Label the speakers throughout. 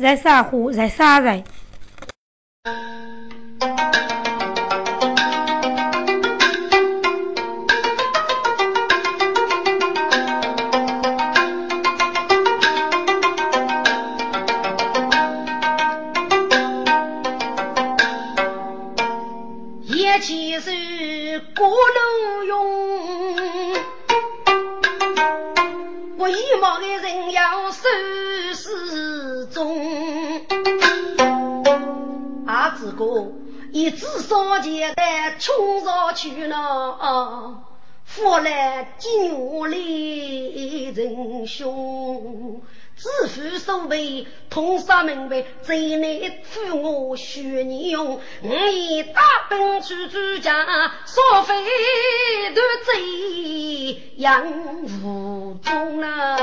Speaker 1: 在啥货，在撒人？
Speaker 2: 去了，福来金里人凶，知府守备通杀门卫，贼内负我血你用，我以大本去主家，所费都贼杨无中啊。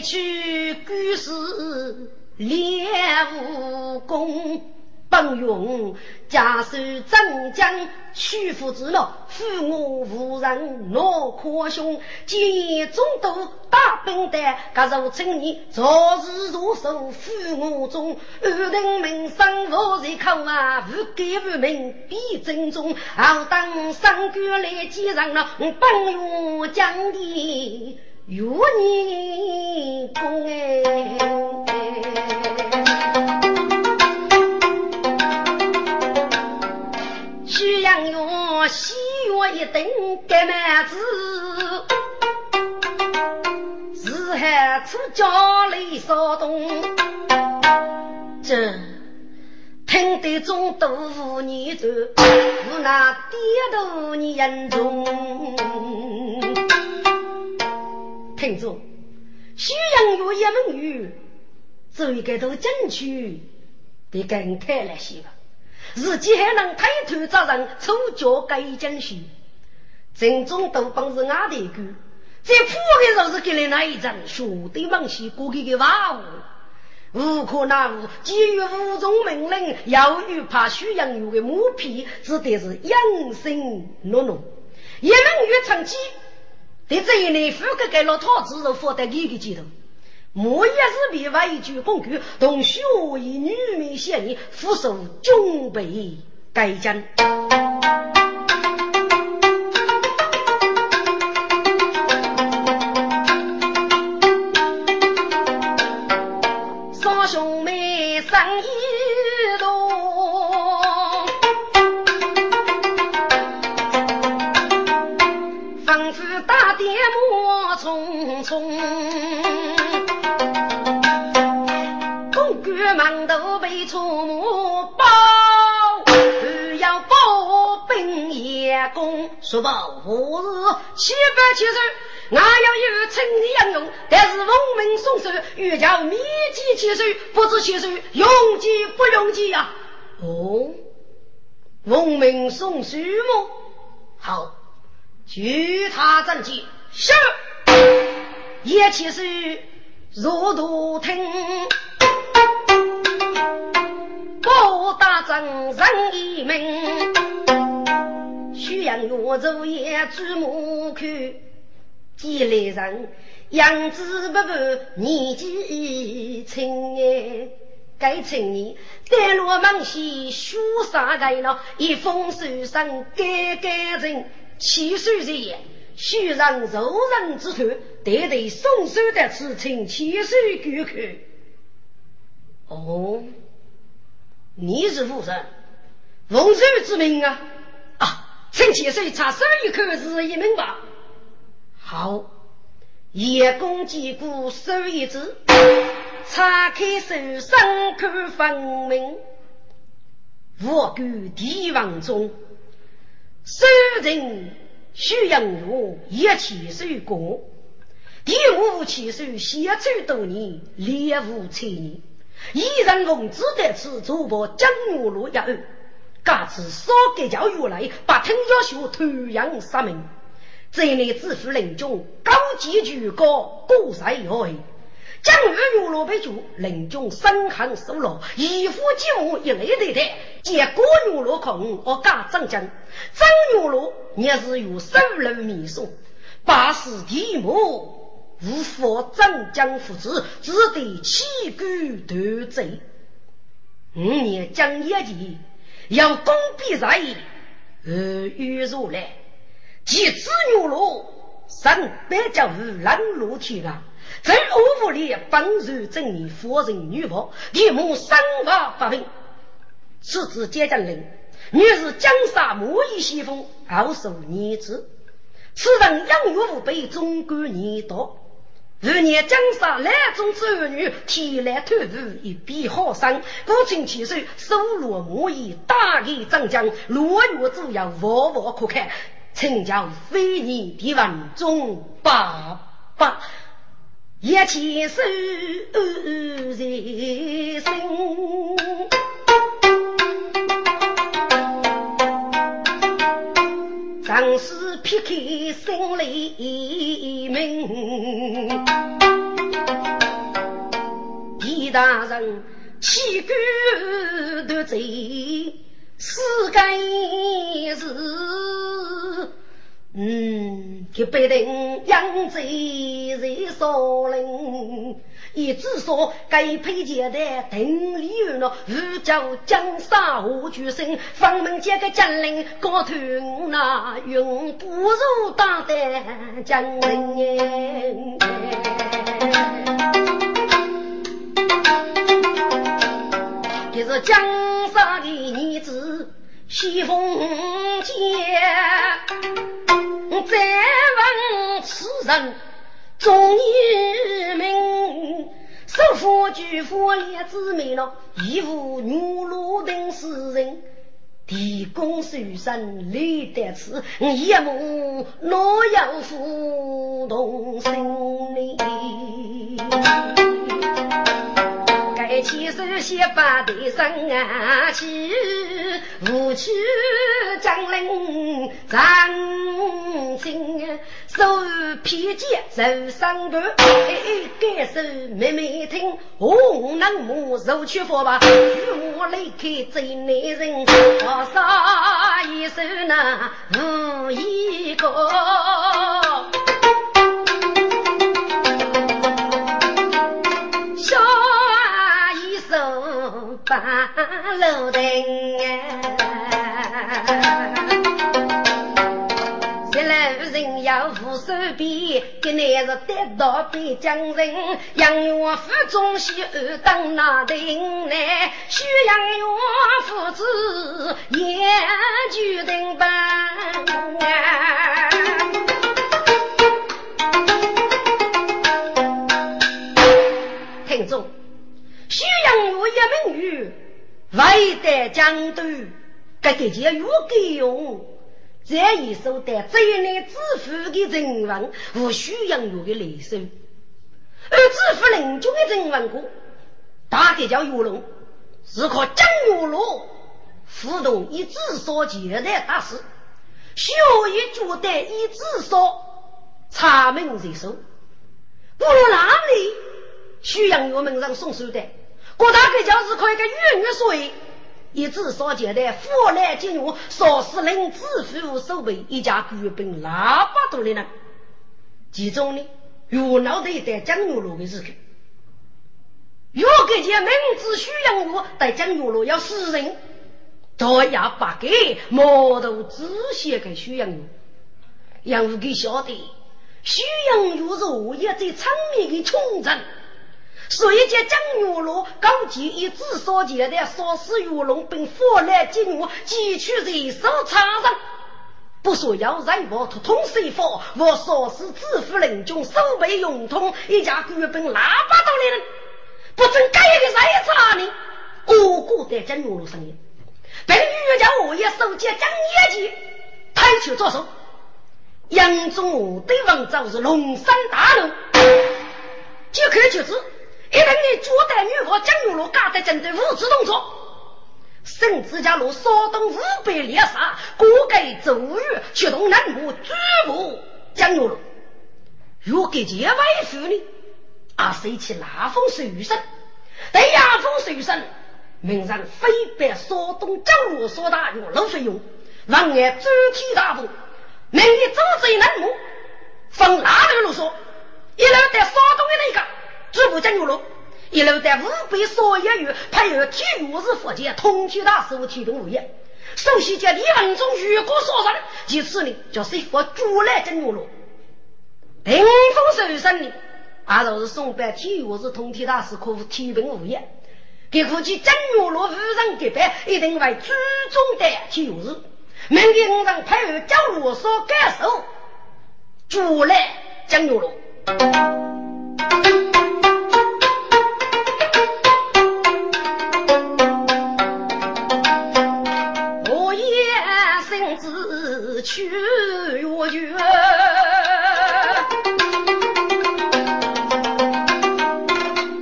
Speaker 2: 去故事练武功，本用假手真将屈服之了，负我无人恼可凶，见中都大本的，各如青年昨日入手负我中，二等名声无人口啊，无改无名必正宗，好当三官来接上了，本用将的。有你公哎，徐阳月西月一等盖满子，四海出家里骚动，这听得中都无你走，无那低头你眼中。听着，徐阳月一门语，做一个都进去，得更开了些吧。自己还能抬头找人，抽脚改进去。正宗都帮是俺的哥，在铺的时候是给了那一张，兄弟们是过去的娃娃，无可奈何，基于无中命令，要欲怕徐阳月的木皮，只得是养生弄弄，一门语成绩。在这一年，富哥给老套子都放在一个街头，莫也是别外一句公句，同学以女民嫌疑，俯首准备改将。双兄妹生意。匆匆，公官忙头被出没包，还要保兵严攻。说报何日七百七十，俺要有称力杨勇，但是奉命送手，欲叫密集七十，不知七十用计不用计呀？哦，奉命送手么？好，据他证计，是。一起手如土听，高大正人一名，徐阳月走也注目看，几来人样子不不年纪轻哎，该青年带路忙西书洒开了，一封书上盖盖人七岁人。须让柔人之徒，得得送手的此情，千岁顾客。哦，你是夫人，奉寿之命啊！啊，请千岁查手一口，是一名吧？好，叶公击鼓，手一指，查开手，上口分明。我居帝王中，手人。徐阳路一千岁过，第五千岁先走多年，猎无千年。一人奉旨得此，主播江湖路一案，嘎子少给教育来，把藤家学投阳杀命。这内自负人中高级举高，国赛有为。江月玉罗被救，领军三行收罗，一夫几母一类对待。结果玉罗空，我家张江，张玉罗也是有收人秘书，八世地母无法张江父子，只得弃官夺贼。五年将业绩，要攻必在，而遇如来，其子牛罗上百家无拦路去了。在欧府里本是正义夫人女仆，地母三法不平。此子接将令，女是江杀莫以西风，傲受儿子。此人养育无辈，总管年多。如年江杀来中之儿女，天来投入一笔好生。父亲七岁，收罗莫以大义张江，罗月主要沃沃可看，请教非你的文中爸爸。一起手在身，张氏撇开心里门，狄大人气骨夺贼，是该是。嗯，这百人养贼在少林，一直说该配接的等礼遇了，如叫江山无举身，方门接个将领高头那云不如大胆将领。这是江山的女子西风街。再问此人中一名，首富巨富列子民了，义无女路等世人，地公受身累得此，一目若有浮动心里。起手先把的生啊起，无趣将领张金，手披剑走上路，该手妹妹听，红能木手去佛吧，与我离开最男人，多少一手那无一个。八路灯，十路人要扶手边，这乃是得道北疆人。杨元府中西二当那顶来，徐杨元父子也举定班。听众。徐阳月一名女，未得江都，这个叫岳给用。这一首的最难致富的人文，无徐阳月的雷声。而致富人中的人文歌，大概叫岳龙，是靠江岳罗互动以自所结的大事。学一觉得以自所查明这首，无论哪里，徐阳月门上送手的。郭大哥就是可以跟月月说，一直所见的富来金玉，少司令自负守备一家官兵喇叭多的人，其中呢，有脑袋带江月路的时刻，若给见名字徐阳武带江月路要死人，都要把给毛头仔细给徐阳武，杨武给晓得，徐阳武是我也在场面的穷人。所以，见江月罗高级一自所见的杀死玉龙，并火来金玉，汲取人手插上。不说要人我突通水火，我说是自负人军，手背勇通，一家官兵喇叭都来人，不准改个谁查呢？个个在江月罗声音，本玉家我也收接江业绩，抬手着手，杨宗对王昭是龙山大怒，即刻就知。一等你朱代女王江玉罗干的针对物质动作，甚至家路骚动五百猎杀，各该周瑜驱动南部举步江玉罗，若给结外父呢？啊，谁起拉风水声？对呀，风水声，名人非白所东江路所大用老费用，王爷主体大风，明日组织人目，分哪路路说？一路在山东的那个支部江牛路，一路在湖北所业余配合体育日福建通体大师傅提供物业。首席叫李文忠，如果说上，其次呢叫谁佛主来江牛路，顶峰受伤呢？啊，就是送办体育日通体大师科提供物业。给估计江牛路无人给办，一定会注重的体育日。明天我让配合江路所感受，主来江牛路。我也身子去我绝，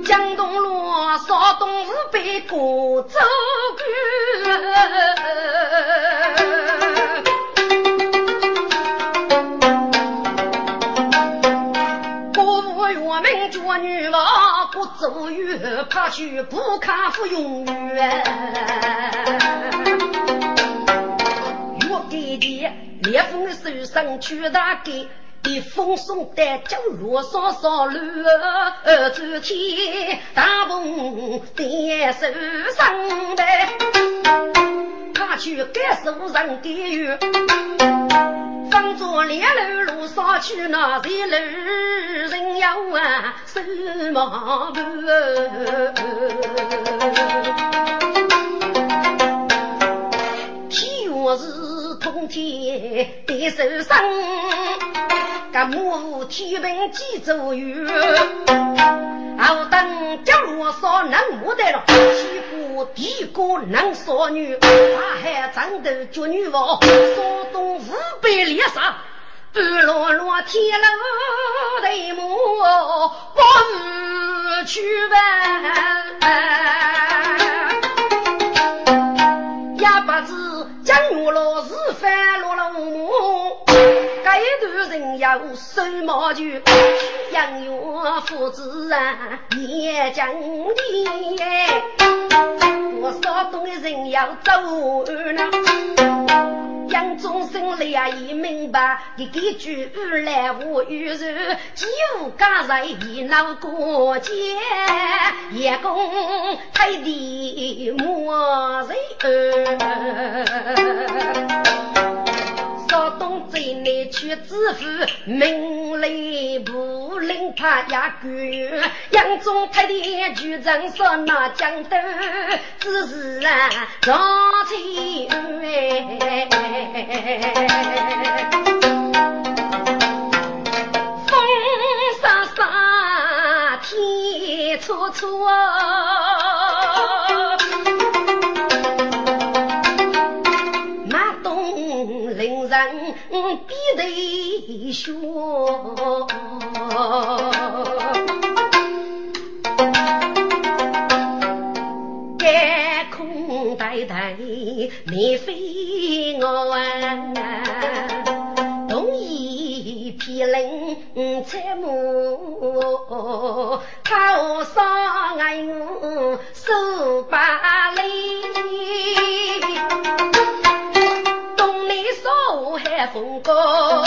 Speaker 2: 江东路少东是被过走走远，怕去不看不永远。我给的烈风手上去打给，一风送的江路上上路走天，大风在手上呗，去该手上给予。放着连路路上去，那些路人要啊手忙步。天月是通天的受伤，个母天平几走远，好等角落上能摸得了，西过地过能少女，大海长头脚女王，山东五百里沙，半落落天楼对木不去问。要收毛球，杨元父子啊，也讲的。我少东的人要走呢，杨忠生来也明白，一个句来无语然，几无家在一闹过节，叶公太弟莫人少东在内去支付，命里不令他也管。杨忠太弟局长说那江东只是啊上去风沙沙，天楚楚比头笑。该空呆呆，你非我啊！东一批人采木，靠上爱我手把风高。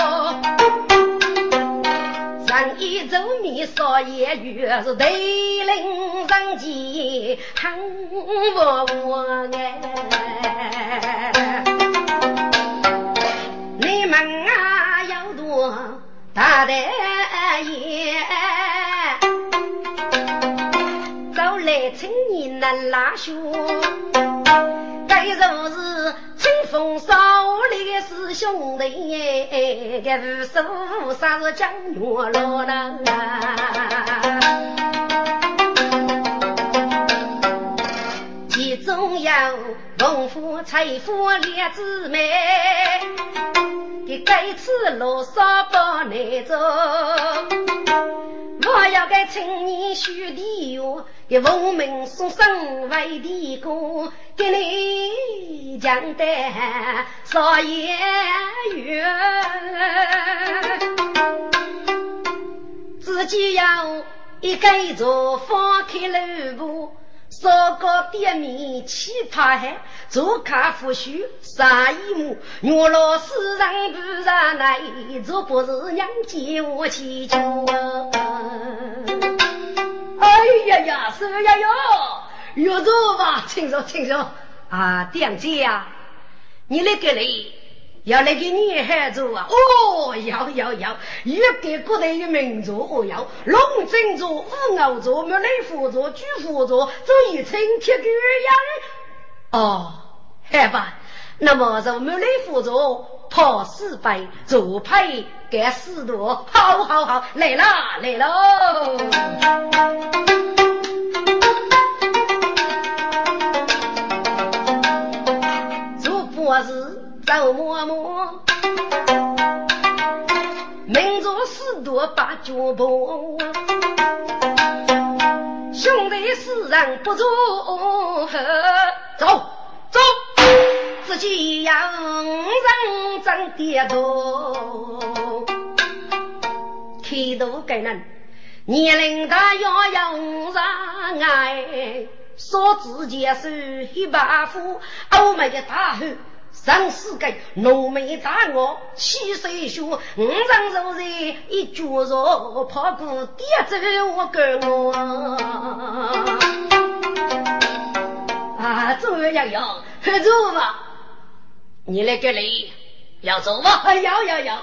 Speaker 2: 上一周面少言语，是对领上前很我我哎。你们啊要多大的爷，青年难拉手，该就是清风少里是兄弟，该无数啥是江月落了。中有农夫、财富两姊妹，给该次罗少不难做。我要给青年兄弟哟，给文明送生为的歌，给你讲的少言语，自己要一个座放开路步。烧高点面气怕海，做卡夫须杀一亩，我老世人不上来，这不是娘接我去求。哎呀呀，是呀哟，有座吧，请说，请说啊，店姐呀，你那个嘞？要来给女孩子啊！哦，要要要，越给古代的民族哦要，龙井座、乌牛座、木雷虎座、巨虎座，这一层铁个样。哦，好吧，那么就木雷虎座跑四百，左派干四多，好好好，来啦来喽！做博士。走摸摸，民族四多把脚步，兄弟四人不做走走，自己要认真点头，开头给人年龄大要用上爱，说自己是一把斧，欧美的大汉。上世界农民大我七岁学，五丈肉人一脚肉，跑过跌走我跟我。啊，走呀要，走吧。你来这里要走吗？要要要。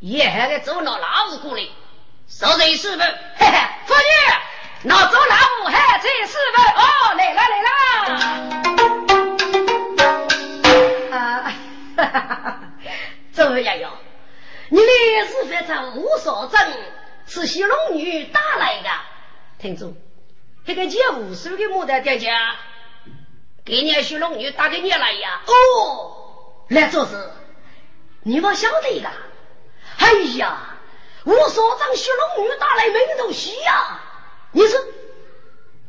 Speaker 2: 也还得走到哪屋过来？少人四分，嘿嘿，妇女，老走哪屋还这四分？哦，来了来了。周爷爷，你来是非常无所证，是西龙女打来的。听住，这个姐五岁的牡丹姐姐，给你西龙女打给你来呀？哦，来做事，你不晓得的。哎呀，无所证西龙女打来没东西呀？你是？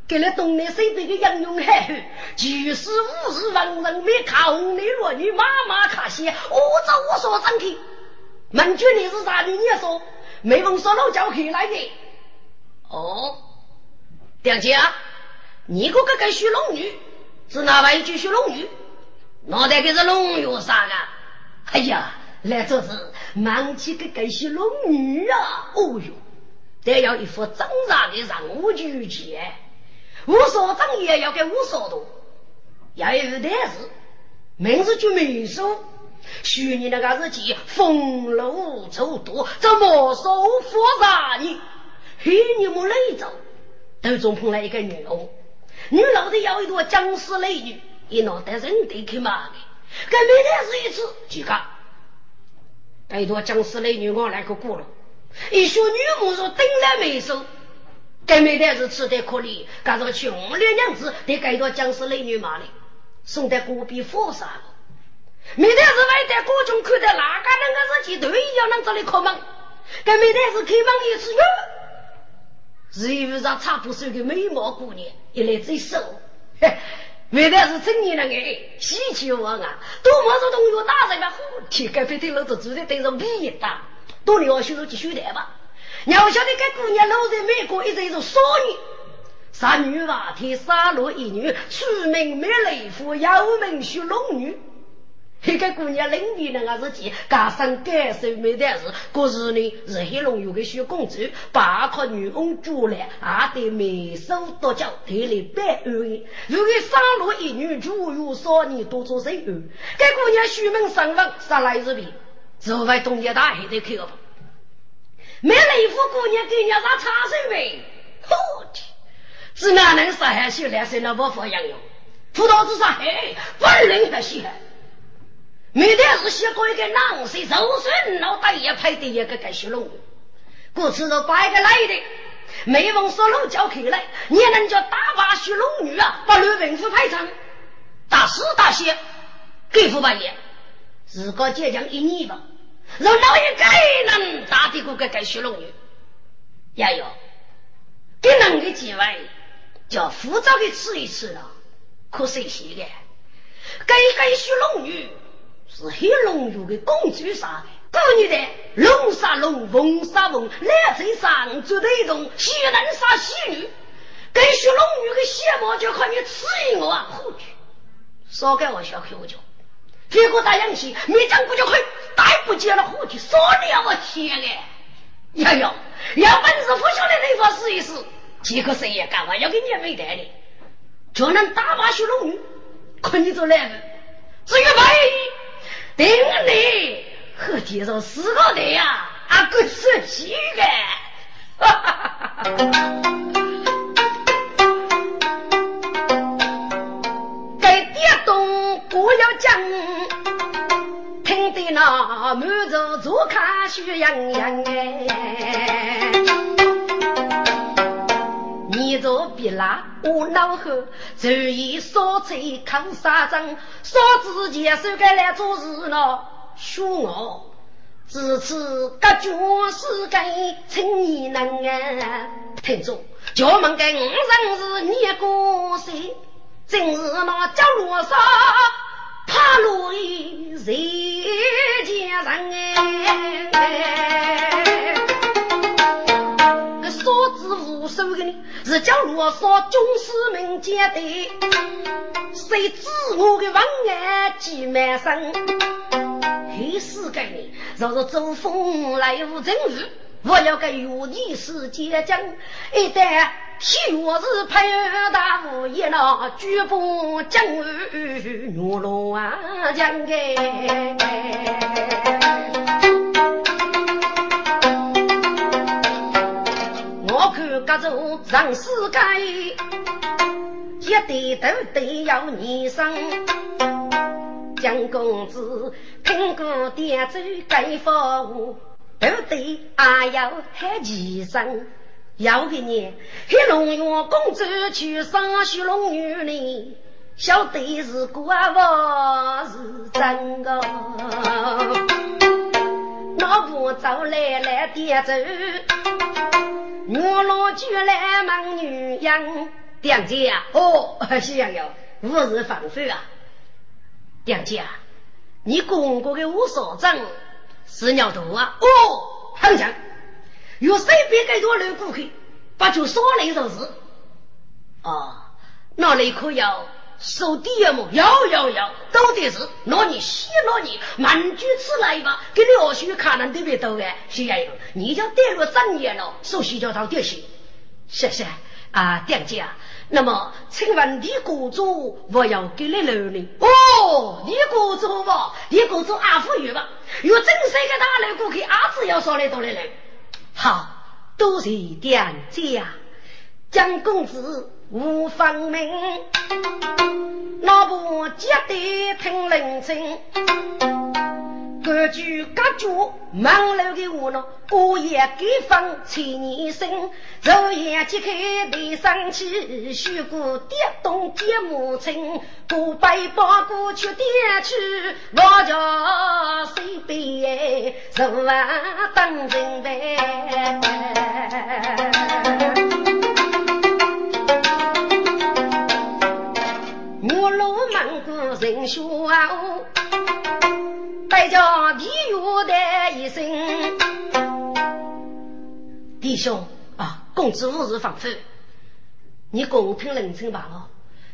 Speaker 2: 给了东南西北的英勇海海，就是五十万人没看红的落女，妈妈看戏，我找我说张开，门军你是啥的？你说没问说老叫回来的。哦，梁姐，你个个跟学龙女，是哪位就学龙女？脑袋可是龙有啥的？哎呀，来这是满起个跟学龙女啊！哦哟，得要一副挣扎的任务举荐。我所长也要给我所多，要有的是，名字就没说，去年那个日记风露走多，这莫说复杂呢。去年没来走，都中碰来一个女龙，女老的要一朵僵尸美女，一脑袋人得去骂的，跟没得是一次几个，一朵僵尸美女我来个过了，一说女母说顶来没收。该没得是吃得可怜，干这个穷的娘子得该到僵尸美女嘛的，送在隔壁佛山。没得是外在各种看的哪个那个日记都一样能这里开门，该没得是开门一次哟，是遇上差不多的美貌姑娘，一来最瘦，没得是成年人哎，稀奇王啊，多么多同学打在那火，天该飞的老子住在对上比一打，多年我修手机修台吧。你要晓得，这姑娘老在美国一直一种少女，三女娃天三落一女，出名美雷夫，有名学龙女。这个姑娘领地那个日记，加上感受没得事。过日呢是黑龙有个小公主，八靠女翁主来，还得没手多脚，得了百二元。如果三落一女，主有少年多做谁二？这姑娘出门上房，十来日币，只会东家大黑的去吧。买了一副姑娘给人家茶水呗，我天，是哪能杀下去来生了不发洋洋？葡萄子上嘿，本人还稀罕。每天是写过一个狼水，肉水脑袋也拍的一个盖小龙。故此都摆个来的，没问说龙叫开来，你能叫大把小龙女啊，把刘文夫排场，大师大谢，给付半夜，自个倔强一年吧。让老爷该能打的过个该学龙女，也有给能个几位叫复杂的吃一吃了，可谁些的？该该学龙女是黑龙族的公主啥的，古女的龙杀龙，凤杀凤，来在上做那种喜男杀喜女，跟学龙女的血毛就靠你赐予我啊！回去，少给我小口酒。结果打洋气，没讲不就可以，带不接了回去，少了我天哎！呀呀，要本事不晓得那方试一试，几个谁也干嘛要给你没得的，就能打马学龙女，看你做来了，至于万一定你和介绍四个的呀，啊个是几个？哈哈哈哈要讲，听得那满座坐看喜洋洋哎。你做别拉我脑后，注意少吹抗杀针，少自己手该来做事呢，学我。自此各军是该称你能啊，听着，家门跟五人是你过谁？正是那角落上怕路的谁家人哎？个少子无数的呢，是角落上军士们接的，谁知我的文案几满身？黑世界呢，若是走风来无正日，我要给原地是结将，一旦。我是派大夫一老，举步将日牛龙啊将哎。我看各种上世界，一对都得要你生。江公子听过点奏该服务，都得还要喊几声。要给你，黑龙院公主去上学龙女呢，晓得是国王是真个，老婆走来来点走，我老就来忙女人，娘姐啊，哦，喜羊羊，吾日放手啊，娘姐啊，你公公的五所长是鸟头啊，哦，好像。有谁别给多留顾客，不就说来就是。哦，那你可要收第一么？要要要，都得是。那你谢了你，满句此来吧，给你二叔看人特别多哎。徐爷爷，你叫带入正业了，首先叫到点心。谢谢啊，店家。那么，请问李国主，我要给你留呢？哦，李国主吧，李国主阿富裕吧，有正式的大楼顾客，阿子要说来都来留。好，多谢店家，江公子无方名，老婆接得听人声。各句各句，忙碌的我呢，过夜给放千年生，昼夜揭开地上起，虚过跌动跌母亲，过百把过去跌去，我叫谁背？十万当人背。我路忙过人学再叫弟兄的一声，弟兄啊，公子无日放飞，你共听人称罢了。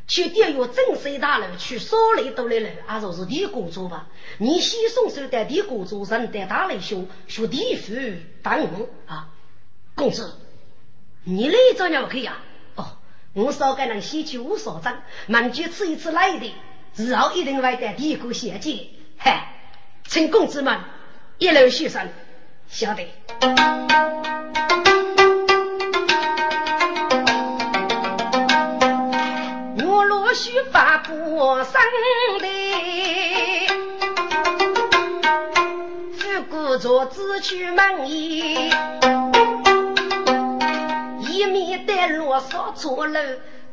Speaker 2: 去电月正水大楼去少雷都来了，啊，就是李国主吧？你先送手的李国主人带大雷兄学地府当啊，公子，你来找鸟去呀？哦，我少给人先去无所长，满句吃一次来的，日后一定会带第一个谢节，嗨。请公子们一路学生，晓得。我陆续发布生的，富贵做子去门衣，一面带罗嗦错了。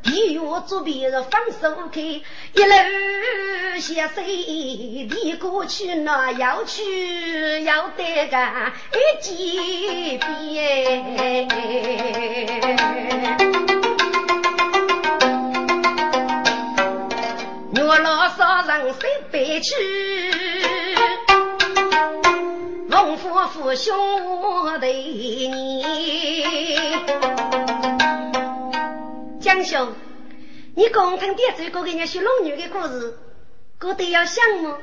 Speaker 2: 地狱做别人放手开，一路下水，离过去那要去要得个一几遍。我老少人谁背去？龙夫父兄我对你。江兄，你共同点这个给人家说龙女的故事，哥得要想么？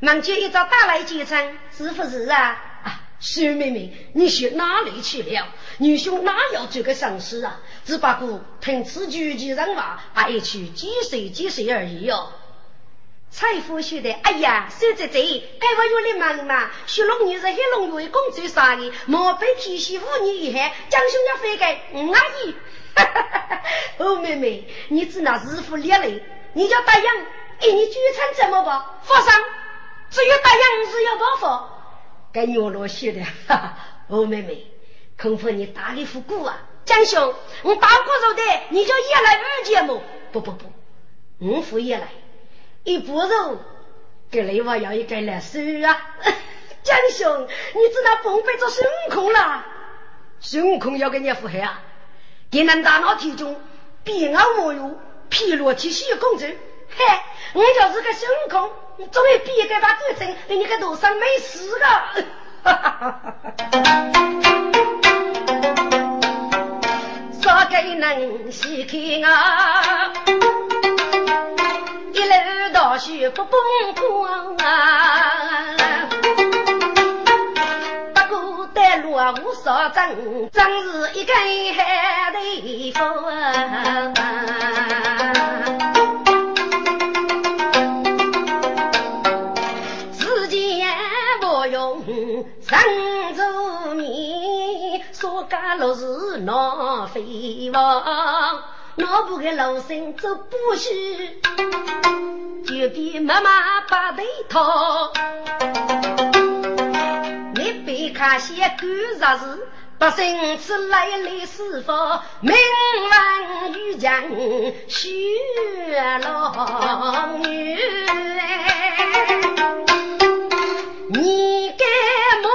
Speaker 2: 忙就一早打来几场，是不是啊？
Speaker 3: 啊，徐妹妹，你去哪里去了？女兄哪有这个丧事啊？只不过听此句句人话，爱去几岁几岁而已哟。
Speaker 2: 财富说的，哎呀，说这这，该我有点忙嘛。徐龙女是黑龙女公主杀的，莫被提起五年以后，江兄要飞给五阿姨。哈哈哈哈哦，妹妹，你只拿日付列嘞，你叫答应，给你聚餐怎么办？发上。只有答应是要报复，
Speaker 3: 该牛罗写的，哈 哈，欧妹妹，恐怕你打的不过啊！
Speaker 2: 江兄，我打过肉的，你就也来二节目？
Speaker 3: 不不不，我不也来，一不肉，给雷娃要一个来收啊！
Speaker 2: 江兄，你知道奉陪着孙悟空了？
Speaker 3: 孙悟空要给你付黑啊！给人大脑体重，比俺莫有，披罗提西公主，
Speaker 2: 嘿，我就是个孙悟空。你终于毕业给他做成，你个路上没事个。说给能细看啊，路大雪不崩破啊，不过带路无少真，真是一根海的风。上州面说家落是闹飞王，脑部个老身走不虚，就比妈妈把头套。你别看些狗杂事，百姓吃来来是否？名闻玉江雪龙女。你该莫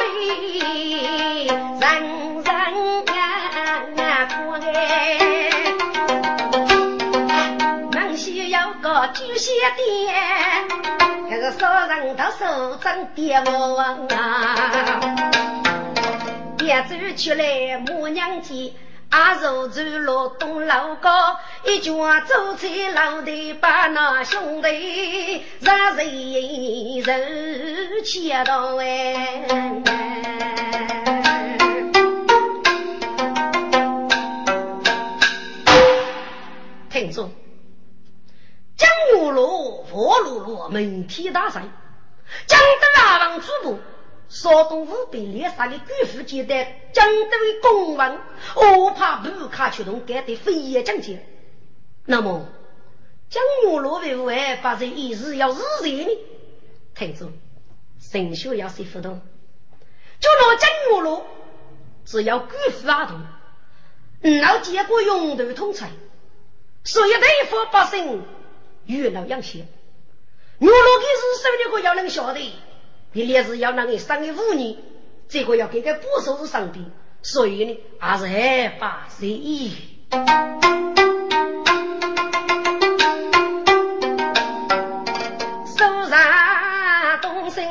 Speaker 2: 美，人人呀过哎，能需要个巨蟹店，这个少人到手真点我啊，别走出来母娘家。阿如走路东楼高，一脚走在老的把那兄弟让人人切到哎。
Speaker 3: 听说江月路、佛路路门天大赛，江德阿王主部。少东五百猎杀的巨富阶段，将对公文，我怕不卡出动干的飞也境界。那么，江母罗为何发生一日要日人呢？听住，神学要谁不动？就拿江母罗，只要巨富阿童，老结果用头通才，所以对付百姓越老养些。我罗给是手里个要能晓得。一连是要让你生个五年，这个要给个不收入上边，所以呢，还是害怕随意。
Speaker 2: 手上东升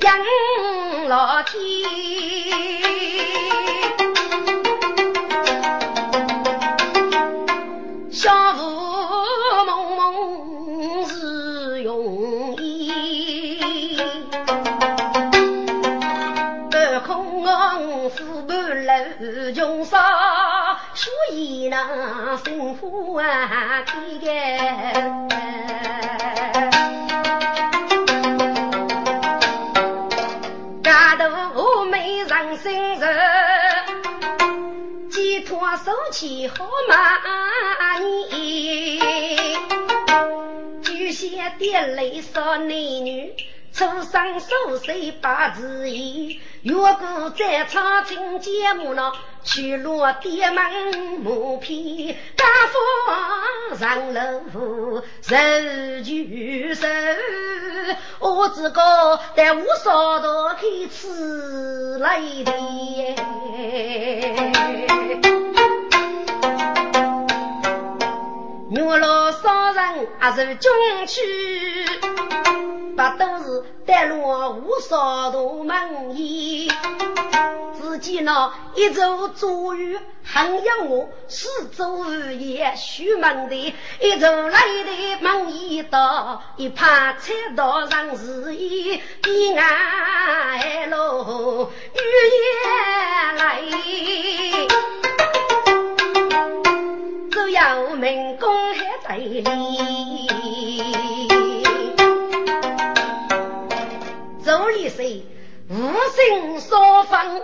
Speaker 2: 养老天。以那幸福啊，开个。家头没人心人，寄托手气好满意。巨蟹点泪少男女。出生数岁八字一，越过在场听节目呢，去落店门木片，家父上楼受举手，我自个在屋上头开吃来的，原来商人还是军区。不都是带路无少大门衣，自己呢一走坐雨很有我，四周无夜虚门的，一走来的门一道，一怕踩到上是一彼岸路雨也来，只要民工还在里。手里是无心所放，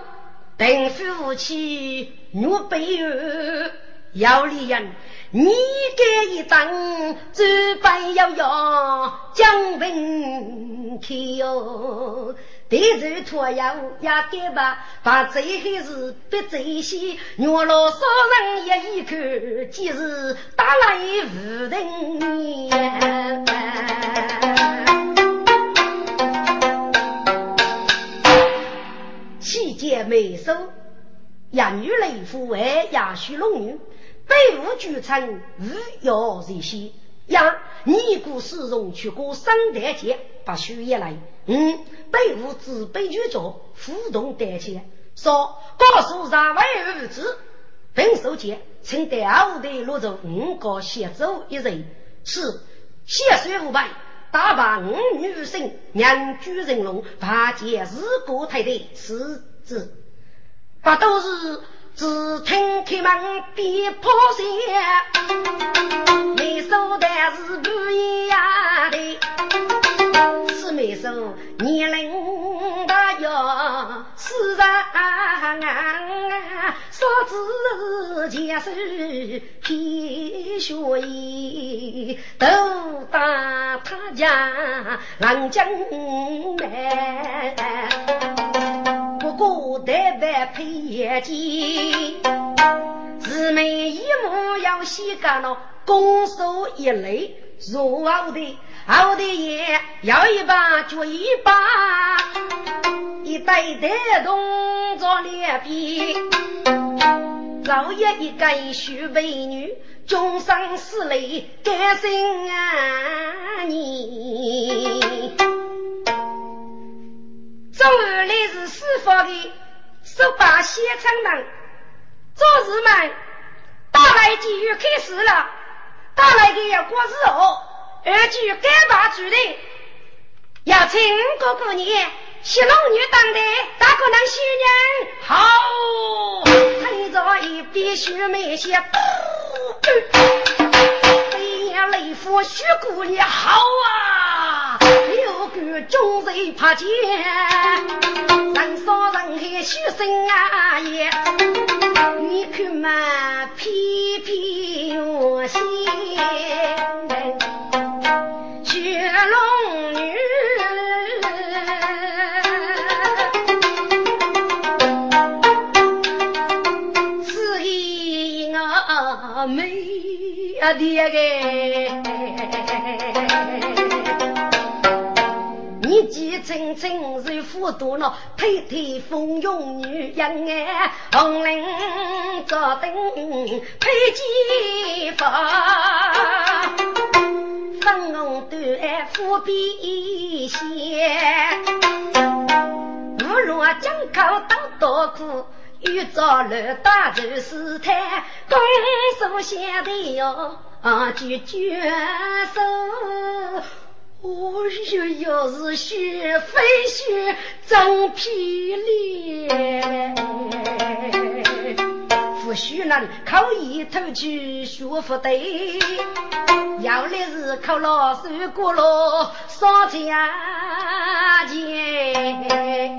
Speaker 2: 并夫妻若悲怨，要离人，你给一张纸板要要将兵开哟，地主托要也给吧，把这些事别这些，若老少人也一看，即是打来无人七姐美收，养女雷夫为亚须龙女，北无巨城无药这些呀，你故使用去过三代节，把书也来。嗯，北无自卑举着，互动代钱，说告诉上位儿子，本手节，请带后的落着五个协奏一人，是血水五百。大把五女生，娘居人龙，八戒日过太太，此子不都是只听开门别破鞋，没手的是不一样的，是没手年龄大哟，是人。少子前手偏学艺，都打他家郎将门。不过得白配眼镜，姊妹一母要洗干了，拱手一垒，入后的后的也要一把脚一把，一代代动作两边。老爷一个许美女，终生死泪甘心啊！你昨日来是师傅的十八仙城门，做事们打来机遇开始了，打来的要过日后，二句干把主人，要请哥哥你。小龙女当的，大可能新人好，推着一笔须眉些，飞呀雷夫徐姑娘好啊，六个中人怕见，人少人海许生啊也，你看嘛偏偏我心，爹个，你记清清是富多了，推推风涌女人哎，红绫罩灯配金发，粉红缎富比仙，如若江口当多苦。遇着了大仇死太，公手下的哟，啊，就绝手。哦哟哟，是血非血，真霹雳。不许人靠一头去学不对，要来是靠老手过路上家钱。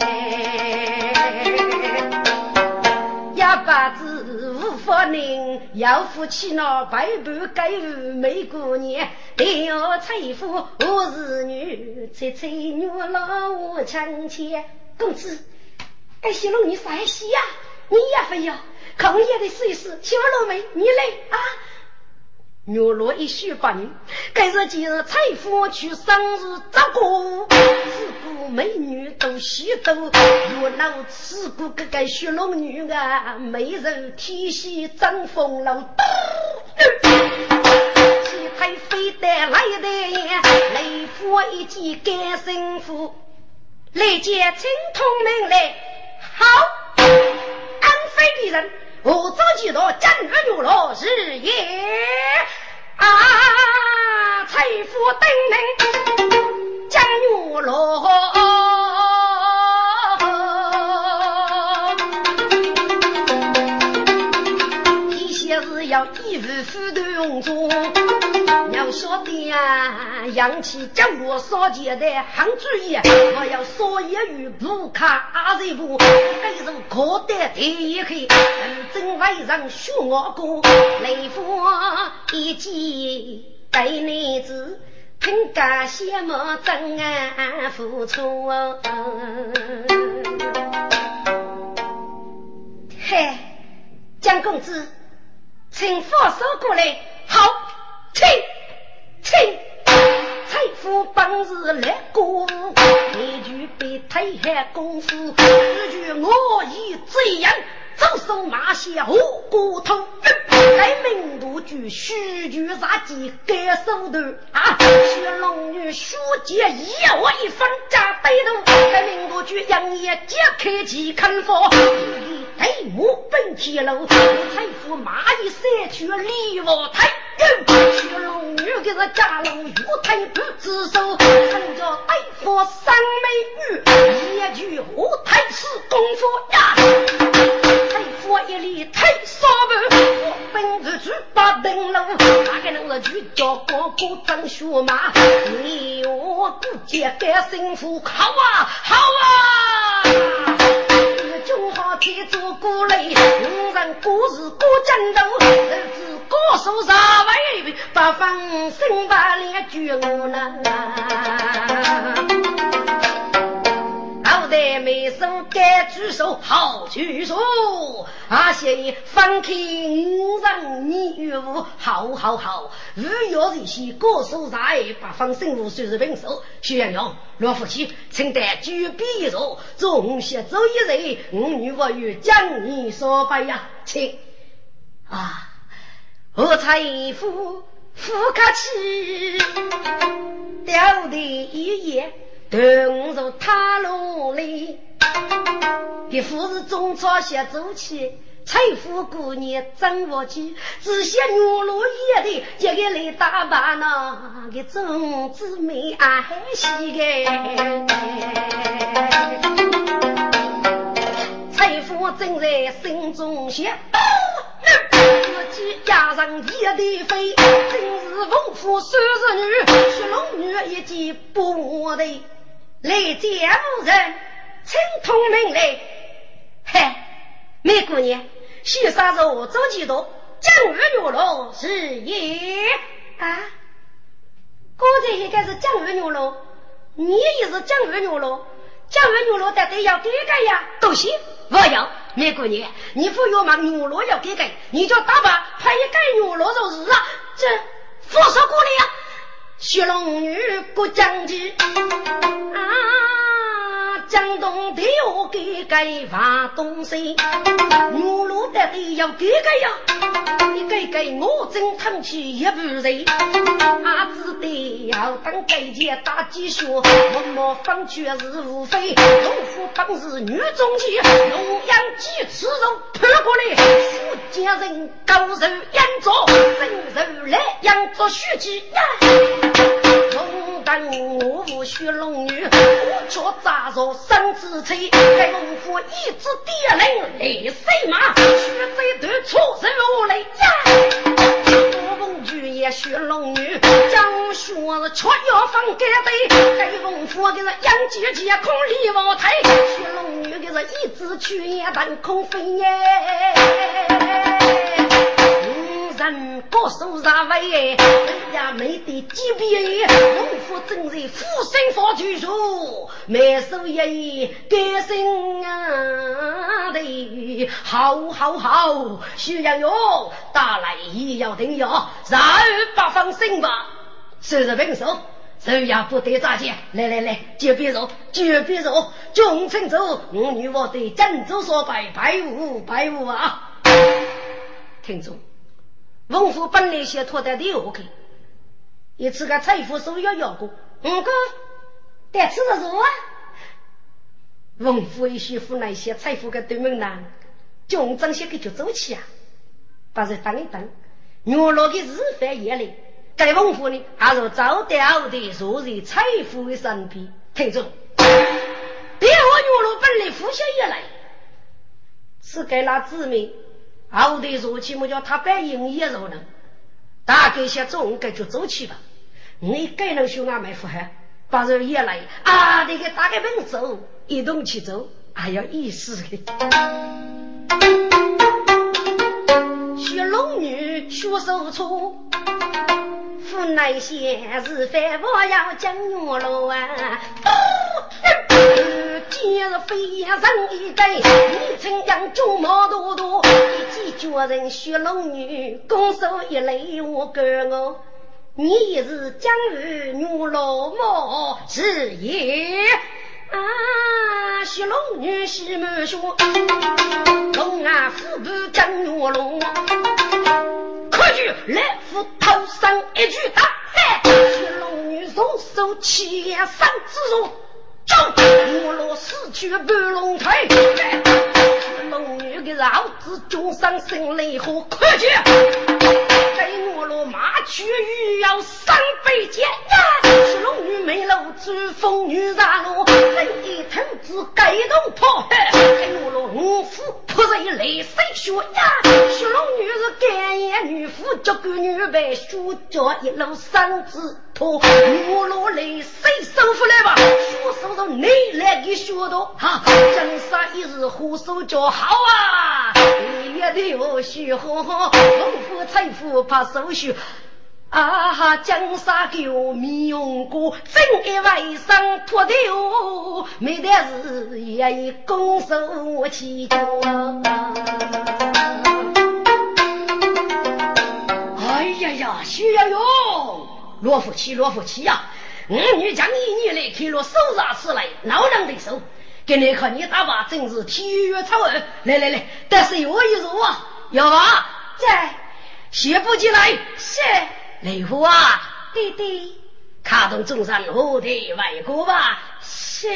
Speaker 2: 八子无法宁，要夫妻闹背叛该与美姑娘，但要财富我是女，翠翠女老我亲切。公子，哎，小龙你啥西呀？你也非要，可我也得试一试。小龙妹，你来啊！月落一宿八年，该是今日财富去生日这个，自古美女都喜斗，月老此古个个雪龙女啊，美人天喜争风流，七彩飞得来的呀，雷夫一见该生父，来接青铜门来，好，安徽的人，我早知道今日有了是也啊，财富登门将玉罗。要义无反顾用中，要晓得呀，扬起江湖少钱的行主意，我要少一与不卡阿瑞布，背着可得第一口，真为人学我过，雷锋一记白男子，凭感羡慕真爱付出。嘿，江公子。请放手过来，好，请请。财富本是来过，一句被推下功夫，一句我已这样。走手马下何骨头，该名不句虚句杀鸡该手段啊！血龙女书剑一我一分加对头，该名不句杨业揭开几看佛，对目本天楼，财富马一三去李王台，血龙女给是家龙玉台不自首，成叫大夫三美女，一句五台是功夫呀。我一粒太少不，我本是去把灯笼，哪个能是去叫哥哥张学马？你我不见该幸福，好啊好啊！中好天做鼓擂，五人故事过江头，日子高手上位，八方生把脸举我呢。该举手，好举手！阿些放开五人你与我，好好好！五月日西，歌手在八方生物虽是平手。徐阳阳，罗夫妻，请带举笔一座，中西走一人，我女我与将你说拜呀，请啊！我财富富客气，掉的一夜。投入塔楼里，别夫是中朝协走起，财富姑娘掌握起，只羡女路一的一个来打扮那个种子美爱惜个，财富正在心中想。自己压上一地飞，真是丰富三十女，雪龙女一见不我的。来见夫人，请通明来。嘿，梅姑娘，许啥子我走几多？江月月落是也啊？刚才应该是江月月落，你也是江月月落，江月月落得得要改改呀。多谢，我要梅姑娘，你不要嘛月落要改改，你就打扮拍一改月落就是啊。这佛说过来呀。雪龙女过江去。啊，江东的我给给发东西，女路的要给给呀，你给给我真疼起一不人，阿只得要当给姐打鸡血，文墨方却是无非，农夫本是女中气，龙阳鸡吃肉扑过来，家人高手养着，真手来养着血鸡呀。龙当我无血龙女，我却扎着生子吹。该龙夫一支点人雷水马，血贼断出手来呀！我龙女，将血是却要放给对。该龙府的是杨姐姐空里王台，学龙女的是一只去也半空飞耶。人高手上位，人家没得级别，农夫正在负身发巨数，每手一亿改生啊的，好好好，徐阳勇打来也要定要，然八方胜吧，收拾平手，手也不得咋接，来来来，就别走，就别走，众臣走，我女我对郑州说拜拜五拜五啊，听众。文虎本来想拖在第二个，一次个财富收要要过，五个得吃的肉啊！文夫一媳妇那些财富个对门呢，就这些个就走起啊！把这等一等，原来的日饭夜来，该文夫呢还是早掉的坐在财富的身边，听着，别我原来本来富下也来，是该那姊妹，后头说起么叫他白营业肉呢？大概些中该就走起吧，你该能学俺买富汉。把人也来啊！那个打开门走，一动起走，还要意思的。学龙女学手粗，府内闲日饭我要讲月楼啊！今日飞燕人一对，你称扬中毛多多，一见绝人学龙女，拱手一礼我哥我。你是江鱼女老母是也啊？雪龙女西门说，龙啊虎步江女龙，快去来斧头上一句打，雪龙女双手起三之手，走，我落死去半龙腿，雪龙女的老子终上心雷火，快去！马去欲要三百剑呀！是龙女美楼珠风女杀路，人一头子盖动破海，还有龙虎扑在雷水血呀！是龙女是干眼女妇，这个女白血脚一路三子拖，我落雷水收回来吧，血收到你来给血多，哈！江山一日虎手脚好啊！一夜的血呵呵，龙虎财富怕手续。啊哈！江山狗没用过，真一外甥脱丢，没得事也以拱手起脚。
Speaker 3: 哎呀呀，徐要勇，罗福气，罗福气呀！我女将一年来开了手杀吃来，老娘的手，给你看你打把真是体育超人。来来来，但是有一说啊，要吧？
Speaker 2: 在，
Speaker 3: 写不进来，
Speaker 2: 是。
Speaker 3: 雷虎啊，
Speaker 2: 弟弟，
Speaker 3: 卡动中山后的外国吧？
Speaker 2: 是。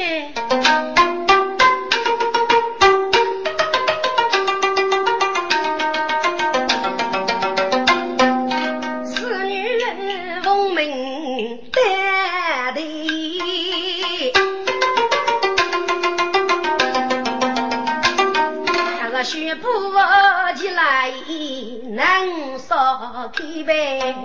Speaker 2: 杯，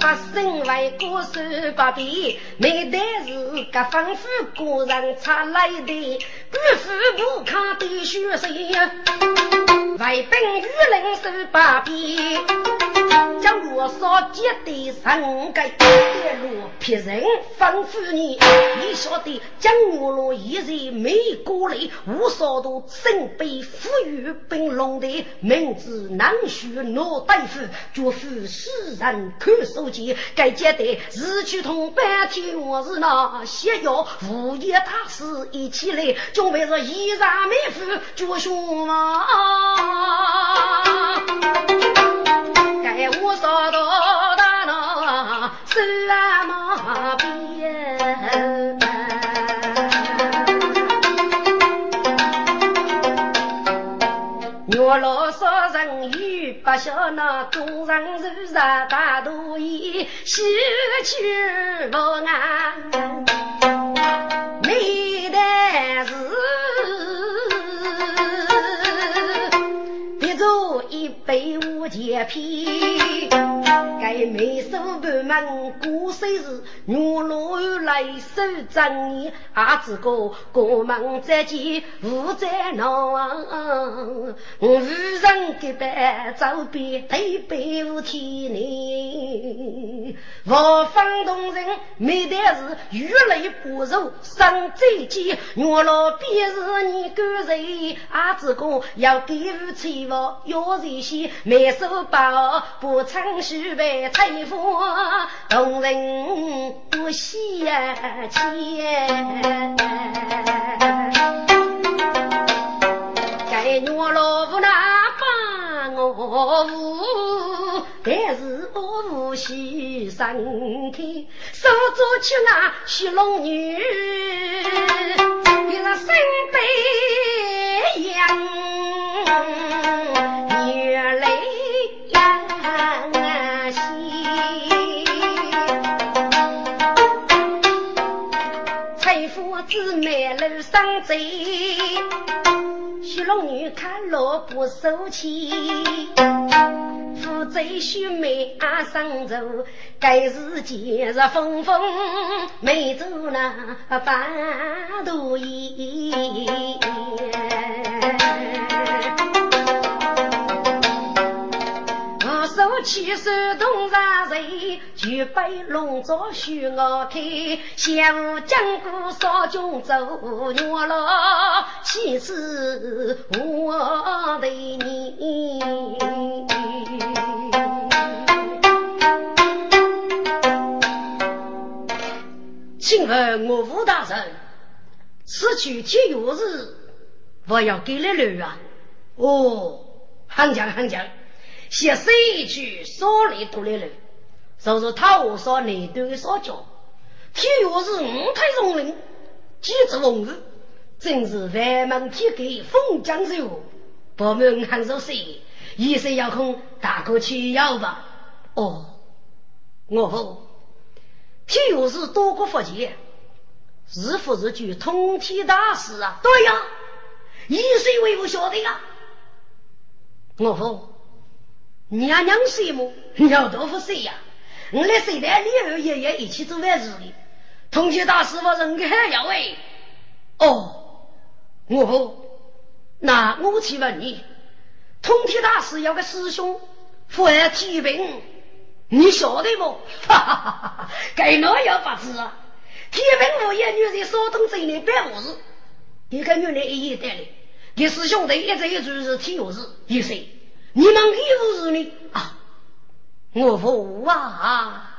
Speaker 2: 八生为国守八边，每代是各吩咐个人出来的，不富不康的血色，为本与人守八边。将我所结的三个一路骗人吩咐你，你晓得将我罗一人没过来，无少多身背富裕本龙的名字难学脑大夫，绝非世人看手机。该接的日去同半天，我是那些药物业大师一起来，准备着衣裳美妇就凶嘛。该我扫到大闹什么边？我老少人语不晓那众人如啥大都意，喜去不安，没得事。被我劫骗，没手半门过生日，我落来守正义，阿子哥过门再见无再闹，无人给白走遍对北无天内，我方动人没得事，雨雷不如生再见，我老便是你个人，阿子哥要给我财物要这些。没手包，不称虚伪财富，动人不惜钱。该我老夫那把我扶
Speaker 4: 但是我无喜盛开，手捉起那小龙女，一个身背扬，女泪扬西，财富子满楼上走。龙女看萝卜收起，负责须眉阿上走，该是节日风风没走那半途烟。七手东上人，举杯龙舟许我开。下午江鼓扫军走，月落岂是我的你？
Speaker 2: 请问我吴大人，此去天月日，我要给了路啊？哦，行将行将。写诗一句，少里多来了，就是他我说内的所教，体育是五台荣人，几之文字，真是万门体格风江水，不门很受谁，一生要空，大哥去要吧。哦，我不，体育是多国福建，日复日句通天大事啊。对呀，一岁为不晓得呀，我不。娘娘谁么？娘豆腐谁呀？我来谁带李二爷爷一起走完日的？同学大师傅人个还要哎？哦，我不，那我去问你，通天大师有个师兄，父爱提兵，你晓得不？哈哈哈哈！该哪要不知啊？提兵无言，女人少动嘴里办活事，一个女人一夜带来，给师兄弟一直一直是体育日，一岁。你们义务是呢啊？我服啊！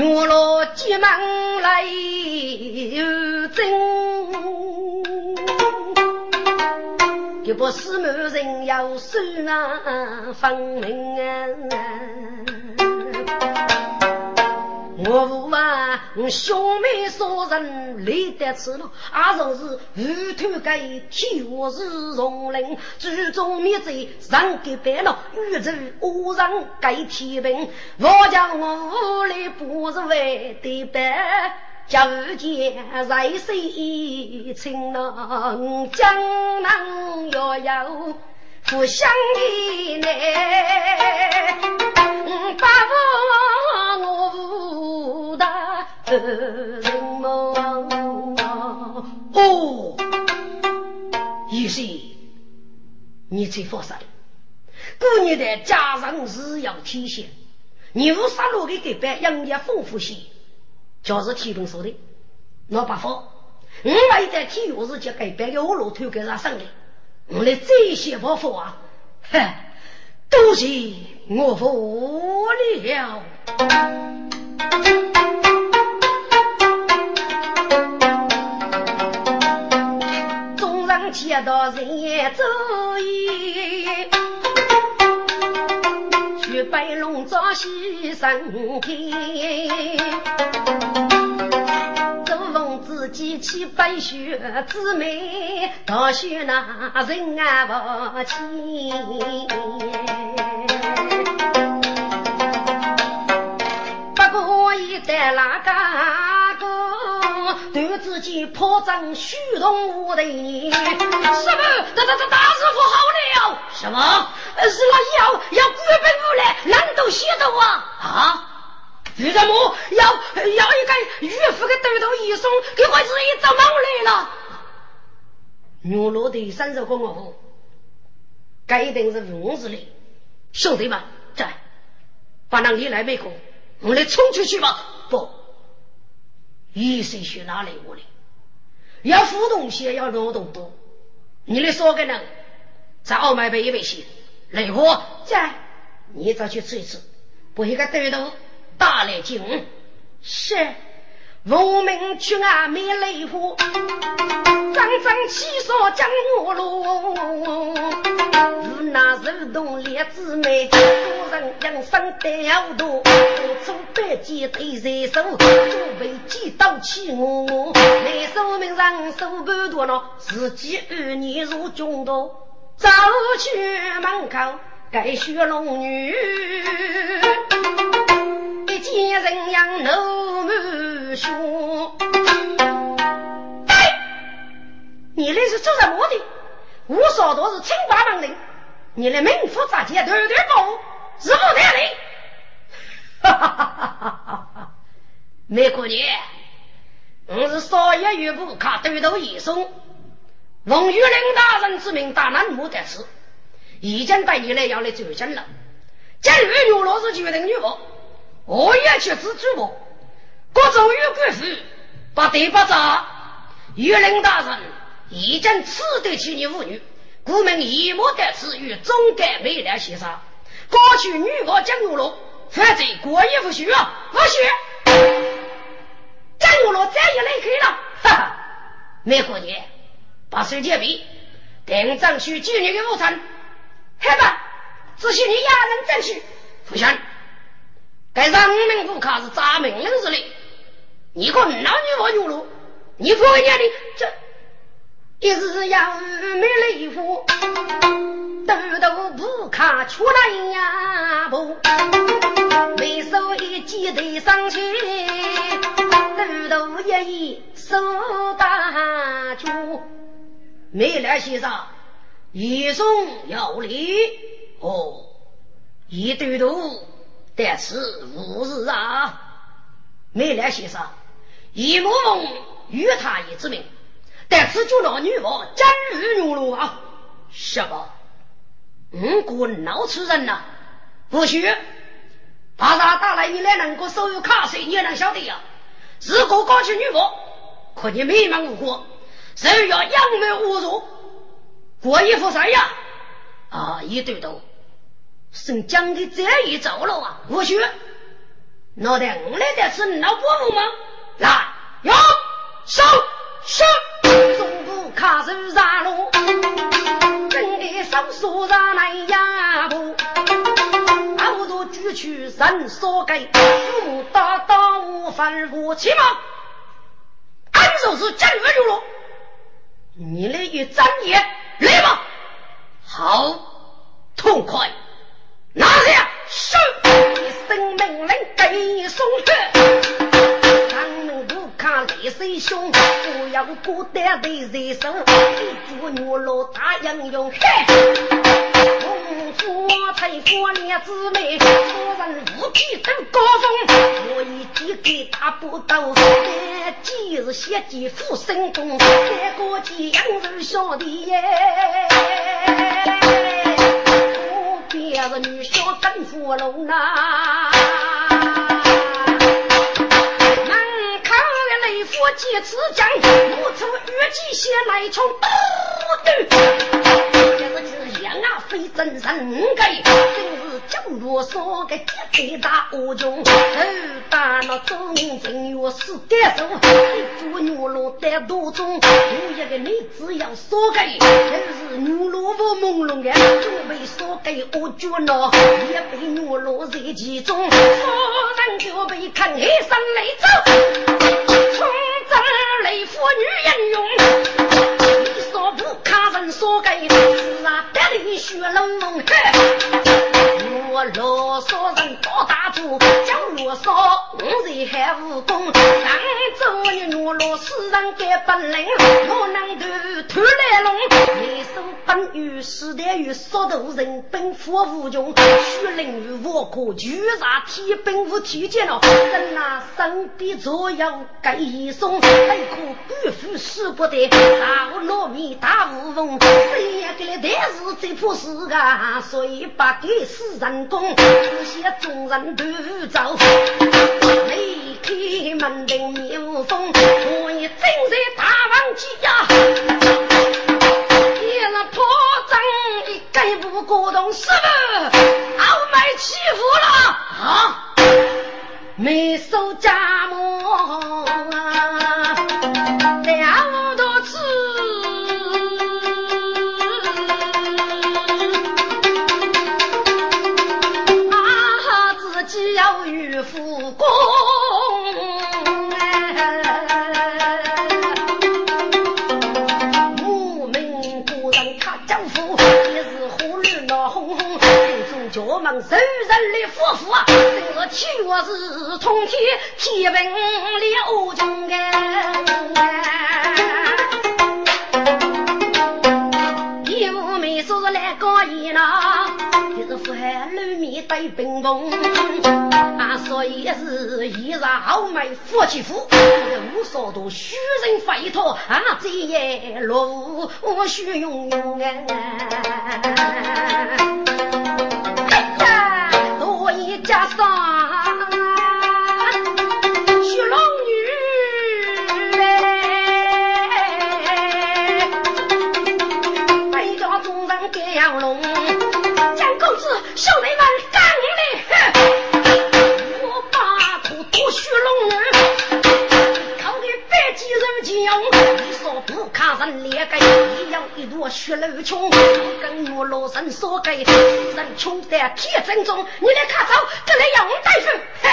Speaker 2: 我若急忙来征，就不是某人要受那分明啊！我父啊，兄妹三人累得吃了，阿若是鱼头盖天我是荣灵，祖宗灭罪上给白了，宇宙恶人盖天平，我将我屋里不是为的白，家家在水清冷，江南遥遥不相依呢，人哦，于是你才发生。过年的家常是要体现，牛杀戮的给办营业丰富些，就是提供说的。老八方，我们在体育日就给办个五路推给上上的，我来这些包袱啊，哼，都是我服了。接到人也走意，去白龙找西山天，周凤自己去白雪姊妹，大雪那人啊不亲，不过一代那个。对自己破绽虚荣无的你，师傅，大大大大师傅好了！
Speaker 4: 什么？
Speaker 2: 是那要要归本无来，难道写的我？
Speaker 4: 啊？为什么要要一个岳父的头头一送，给我自己找毛来了？
Speaker 2: 牛落的三十公我，该一定是五子的。兄弟们，在，把那你来美国，我们来冲出去吧！不。一岁学哪来我的？要互动些，要劳动多。你的说个人在澳门被一位些，来货在，你再去吃一次，不一个对头大来劲。
Speaker 4: 是，
Speaker 2: 无名去俺美雷府，张张气爽江我路。如那手动烈子妹，人养生得好多。出百计对在手，准备几刀起我。来手命上手不多了，自己二年入军都，走去门口该学龙女。一见人样怒目凶。你那是做什么的？我说的是清白门人，你的名副杂技团团包，是不得的。哈哈哈哈哈哈！梅姑娘，我是少爷岳父，看对头一送，奉玉林大人之命，大难不得此，已经带你来要来走亲了。今日女老是决定女王。我也去自主我，各州有官府，把对不着。玉林大人已经赐得起你妇女，故命一莫得此与总该未来协商。过去女王江玉罗，反正过意不许啊，不许！江玉罗再也离开了，哈哈！没过年，把手结笔，等争取今日的午餐。好吧，只许你压人争取，不行。该让民不卡是砸命令之类，你可男女我有路，你不会念的这一日要没雷夫，豆豆不卡出来呀不，没手一记得上去，豆豆一一手打住，没来先生，一送有礼哦，一豆豆。但是无日啊！梅兰先生，一木梦与他一之名，但此就老女王真日女路啊！什么？五国闹出人呐？不许！把啥打来？你来能够收有卡税，你也能晓得呀？如果搞起女王，可你美满无辜，谁要扬眉无辱，过一副啥呀？啊，一对头。生讲的这一走了啊！我去，脑袋我来的是老伯母吗？来，哟，上上，卡手上路，真的手手上来呀不？好多举去人所给，父母大刀翻过去吗？俺就是真恶流了，你来一张眼来吧，好痛快。拿下！手一声命令给送去。咱们不看泪水凶，不要孤单的人生。一株女老大英勇，嘿！功夫太过烈之美，所人无计都高峰。我一计给他不到，三计是血计复生功，三个计杨氏小弟耶。也是女小跟芙蓉呐，的雷夫几次将，我出玉器先来冲，对。啊，非真人该，真是江罗说个铁胆大恶将，头打那中正月四干手，一做女罗在多中，有一个女子要说个，真是牛罗不朦胧的，准备说个我脚脑，也被牛罗在其中，说人就被看一声雷走，从这里妇女英勇，你说不看人说个是啊，得里。血龙龙，我啰嗦人多大主，讲罗嗦我在还武功，上周你我罗死人该本领，我能头突来龙，一手本与时代与速度人本富无穷，血灵与我可巨杀天本无体见了，人呐身边左右该一松，还可官府使不得，大糯米大乌龙，谁也给了但是最怕是个谁把给死人功，这些众人都走，离开门庭面无风，我也正在大王机呀。再不果冻，是不？傲慢欺负了啊！没收家母，两多次我们受人的夫妇，这个七月是通天，天平里欧中有没说来搞热闹，就是富汉露面对冰封，啊，所以是一日好美夫妻夫，无所多虚人飞脱啊，这夜落无须用用啊。家上人脸盖，一样一朵血流穷，跟我老身说盖，人穷在铁正中，你来看走，这里杨大夫，嘿，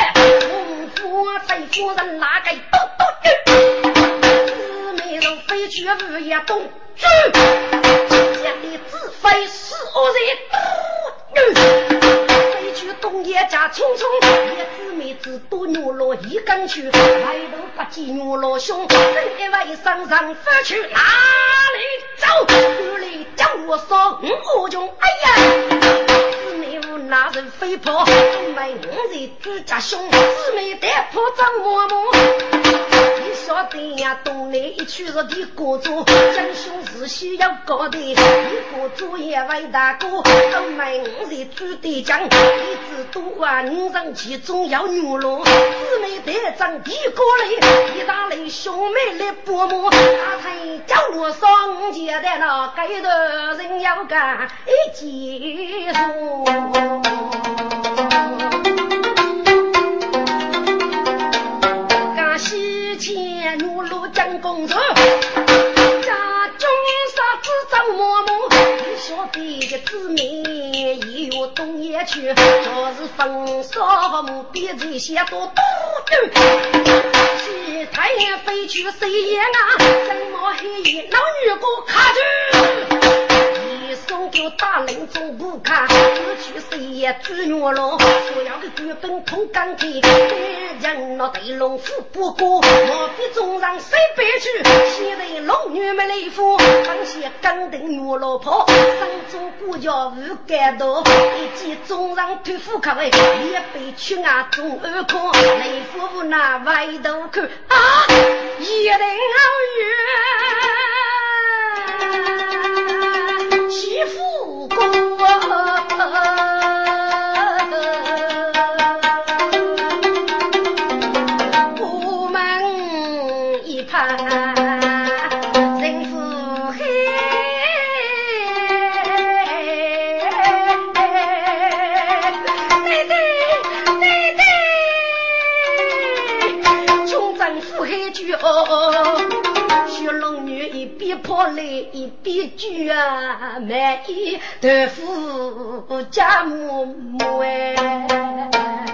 Speaker 2: 夫财夫人哪个都都有，姊妹人飞去日夜东去，家里自飞是恶人，飞去东野家匆匆，一姊妹子多牛落一根去，抬头不见牛落胸，正一位身上飞去哪里走？屋里叫我说五穷，哎呀，姊妹无那人飞跑，姊妹五人自家兄，姊妹带破张嬷嬷。晓得呀，东南一去是的国主，将兄是需要高的，一个主也为大哥，都买五十猪的酱，一只多啊，五人其中要牛肉，姊妹带张递过来，一大类兄妹来帮忙，大腿叫我上街的那该的人要干一结束。前路路将公主，家中杀子张嬷嬷，小弟的姊妹也有东野去，若是风沙木边这些多多去太阳飞去谁也啊，怎么黑夜老女过卡住？送给大林中不看，失去谁也追月了。所要的剧本通钢铁，人那对龙虎不过，莫非中上谁白去？现在龙女没来福，当些钢钉月老婆，上中国家无干道，一见中上推虎口位，也被去啊中二科，来福那外头看啊，一定好远。媳妇过，一边举啊，满意豆腐加馍馍哎。